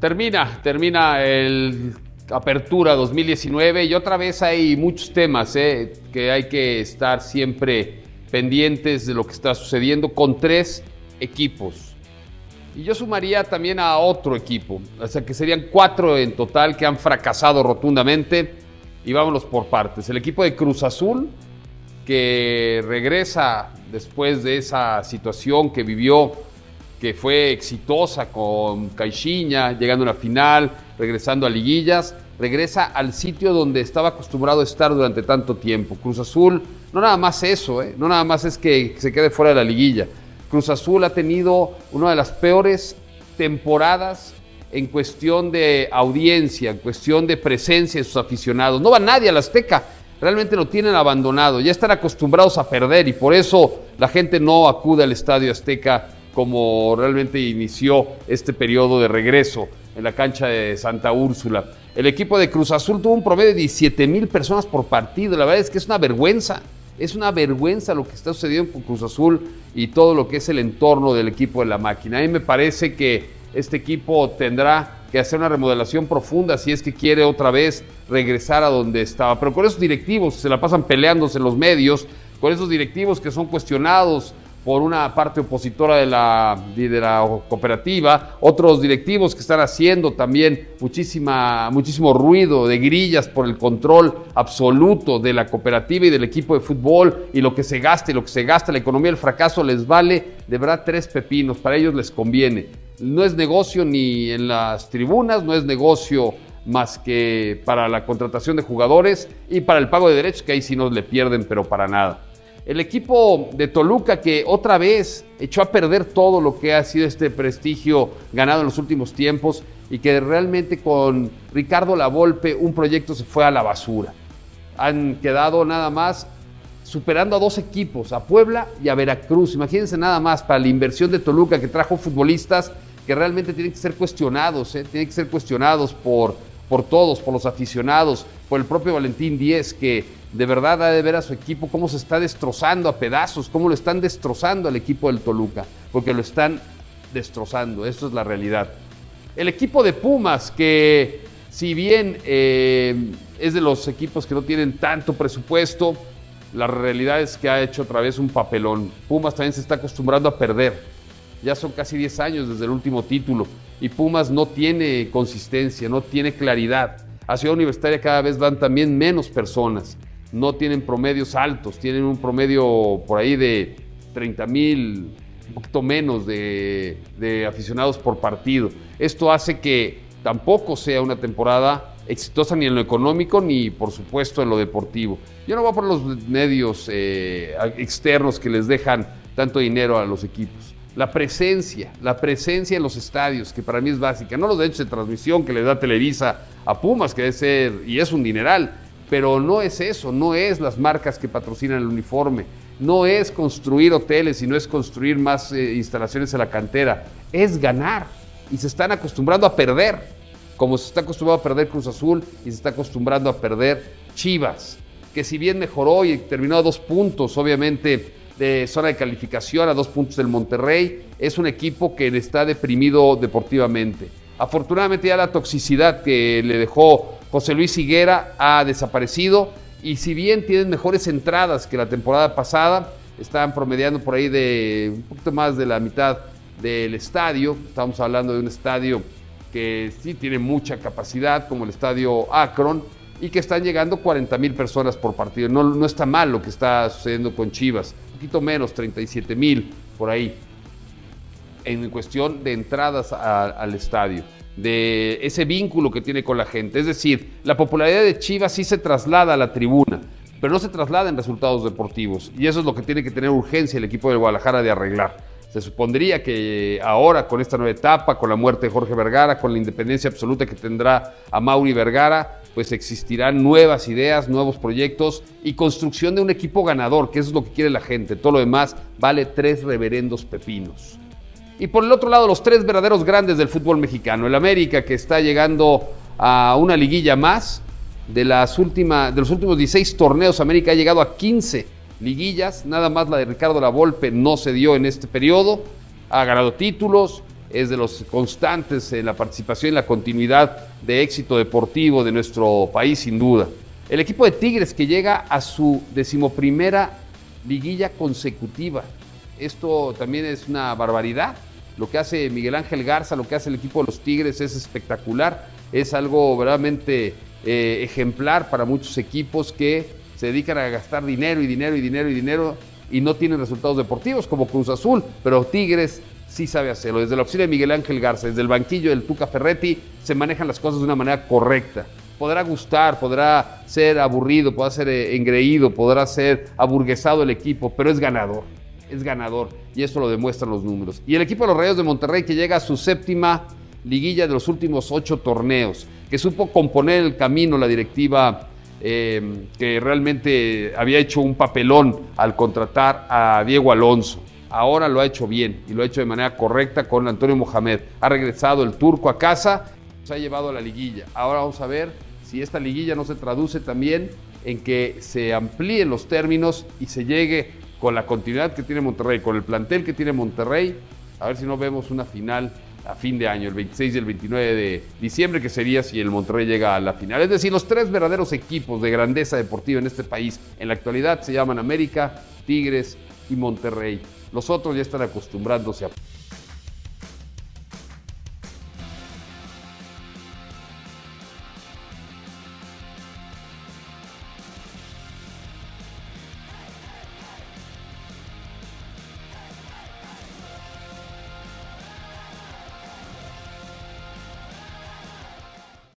Termina, termina el Apertura 2019 y otra vez hay muchos temas eh, que hay que estar siempre pendientes de lo que está sucediendo con tres equipos. Y yo sumaría también a otro equipo, o sea que serían cuatro en total que han fracasado rotundamente. Y vámonos por partes. El equipo de Cruz Azul, que regresa después de esa situación que vivió, que fue exitosa con Caixinha, llegando a una final, regresando a liguillas, regresa al sitio donde estaba acostumbrado a estar durante tanto tiempo. Cruz Azul, no nada más eso, ¿eh? no nada más es que se quede fuera de la liguilla. Cruz Azul ha tenido una de las peores temporadas en cuestión de audiencia, en cuestión de presencia de sus aficionados. No va nadie a la Azteca, realmente lo tienen abandonado, ya están acostumbrados a perder y por eso la gente no acude al Estadio Azteca como realmente inició este periodo de regreso en la cancha de Santa Úrsula. El equipo de Cruz Azul tuvo un promedio de 17 mil personas por partido, la verdad es que es una vergüenza. Es una vergüenza lo que está sucediendo con Cruz Azul y todo lo que es el entorno del equipo de la máquina. A mí me parece que este equipo tendrá que hacer una remodelación profunda si es que quiere otra vez regresar a donde estaba. Pero con esos directivos se la pasan peleándose en los medios, con esos directivos que son cuestionados por una parte opositora de la, cooperativa, otros directivos que están haciendo también muchísima, muchísimo ruido de grillas por el control absoluto de la cooperativa y del equipo de fútbol y lo que se gasta y lo que se gasta, la economía del fracaso les vale de verdad tres pepinos, para ellos les conviene. No es negocio ni en las tribunas, no es negocio más que para la contratación de jugadores y para el pago de derechos, que ahí sí no le pierden, pero para nada. El equipo de Toluca que otra vez echó a perder todo lo que ha sido este prestigio ganado en los últimos tiempos y que realmente con Ricardo Lavolpe un proyecto se fue a la basura. Han quedado nada más superando a dos equipos, a Puebla y a Veracruz. Imagínense nada más para la inversión de Toluca que trajo futbolistas que realmente tienen que ser cuestionados, ¿eh? tienen que ser cuestionados por, por todos, por los aficionados, por el propio Valentín Díez, que de verdad ha de ver a su equipo cómo se está destrozando a pedazos, cómo lo están destrozando al equipo del Toluca, porque lo están destrozando, esto es la realidad. El equipo de Pumas, que si bien eh, es de los equipos que no tienen tanto presupuesto, la realidad es que ha hecho otra vez un papelón. Pumas también se está acostumbrando a perder ya son casi 10 años desde el último título y Pumas no tiene consistencia, no tiene claridad. A Ciudad Universitaria cada vez van también menos personas, no tienen promedios altos, tienen un promedio por ahí de 30 mil, un poquito menos de, aficionados por partido. Esto hace que tampoco sea una temporada exitosa ni en lo económico ni por supuesto en lo deportivo. Yo no voy por los medios eh, externos que les dejan tanto dinero a los equipos la presencia, la presencia en los estadios, que para mí es básica, no los derechos de transmisión que le da Televisa a Pumas, que debe ser, y es un dineral, pero no es eso, no es las marcas que patrocinan el uniforme, no es construir hoteles y no es construir más eh, instalaciones en la cantera, es ganar. Y se están acostumbrando a perder, como se está acostumbrado a perder Cruz Azul y se está acostumbrando a perder Chivas, que si bien mejoró y terminó a dos puntos, obviamente de zona de calificación a dos puntos del Monterrey. Es un equipo que está deprimido deportivamente. Afortunadamente ya la toxicidad que le dejó José Luis Higuera ha desaparecido y si bien tienen mejores entradas que la temporada pasada, están promediando por ahí de un poquito más de la mitad del estadio. Estamos hablando de un estadio que sí tiene mucha capacidad, como el estadio Akron, y que están llegando 40 mil personas por partido. No, no está mal lo que está sucediendo con Chivas poquito menos, 37 mil por ahí, en cuestión de entradas al estadio, de ese vínculo que tiene con la gente. Es decir, la popularidad de Chivas sí se traslada a la tribuna, pero no se traslada en resultados deportivos. Y eso es lo que tiene que tener urgencia el equipo de Guadalajara de arreglar. Se supondría que ahora, con esta nueva etapa, con la muerte de Jorge Vergara, con la independencia absoluta que tendrá a Mauri Vergara, pues existirán nuevas ideas, nuevos proyectos y construcción de un equipo ganador, que eso es lo que quiere la gente. Todo lo demás vale tres reverendos pepinos. Y por el otro lado, los tres verdaderos grandes del fútbol mexicano. El América, que está llegando a una liguilla más. De, las últimas, de los últimos 16 torneos, América ha llegado a 15 liguillas. Nada más la de Ricardo Lavolpe no se dio en este periodo. Ha ganado títulos, es de los constantes en la participación y la continuidad de éxito deportivo de nuestro país, sin duda. El equipo de Tigres que llega a su decimoprimera liguilla consecutiva. Esto también es una barbaridad. Lo que hace Miguel Ángel Garza, lo que hace el equipo de los Tigres es espectacular. Es algo verdaderamente eh, ejemplar para muchos equipos que se dedican a gastar dinero y dinero y dinero y dinero y no tienen resultados deportivos como Cruz Azul, pero Tigres sí sabe hacerlo. Desde la oficina de Miguel Ángel Garza, desde el banquillo del Tuca Ferretti, se manejan las cosas de una manera correcta. Podrá gustar, podrá ser aburrido, podrá ser eh, engreído, podrá ser aburguesado el equipo, pero es ganador es ganador y eso lo demuestran los números. Y el equipo de los Rayos de Monterrey que llega a su séptima liguilla de los últimos ocho torneos, que supo componer el camino la directiva eh, que realmente había hecho un papelón al contratar a Diego Alonso. Ahora lo ha hecho bien y lo ha hecho de manera correcta con Antonio Mohamed. Ha regresado el turco a casa, se ha llevado a la liguilla. Ahora vamos a ver si esta liguilla no se traduce también en que se amplíen los términos y se llegue con la continuidad que tiene Monterrey, con el plantel que tiene Monterrey, a ver si no vemos una final a fin de año, el 26 y el 29 de diciembre, que sería si el Monterrey llega a la final. Es decir, los tres verdaderos equipos de grandeza deportiva en este país en la actualidad se llaman América, Tigres y Monterrey. Los otros ya están acostumbrándose a...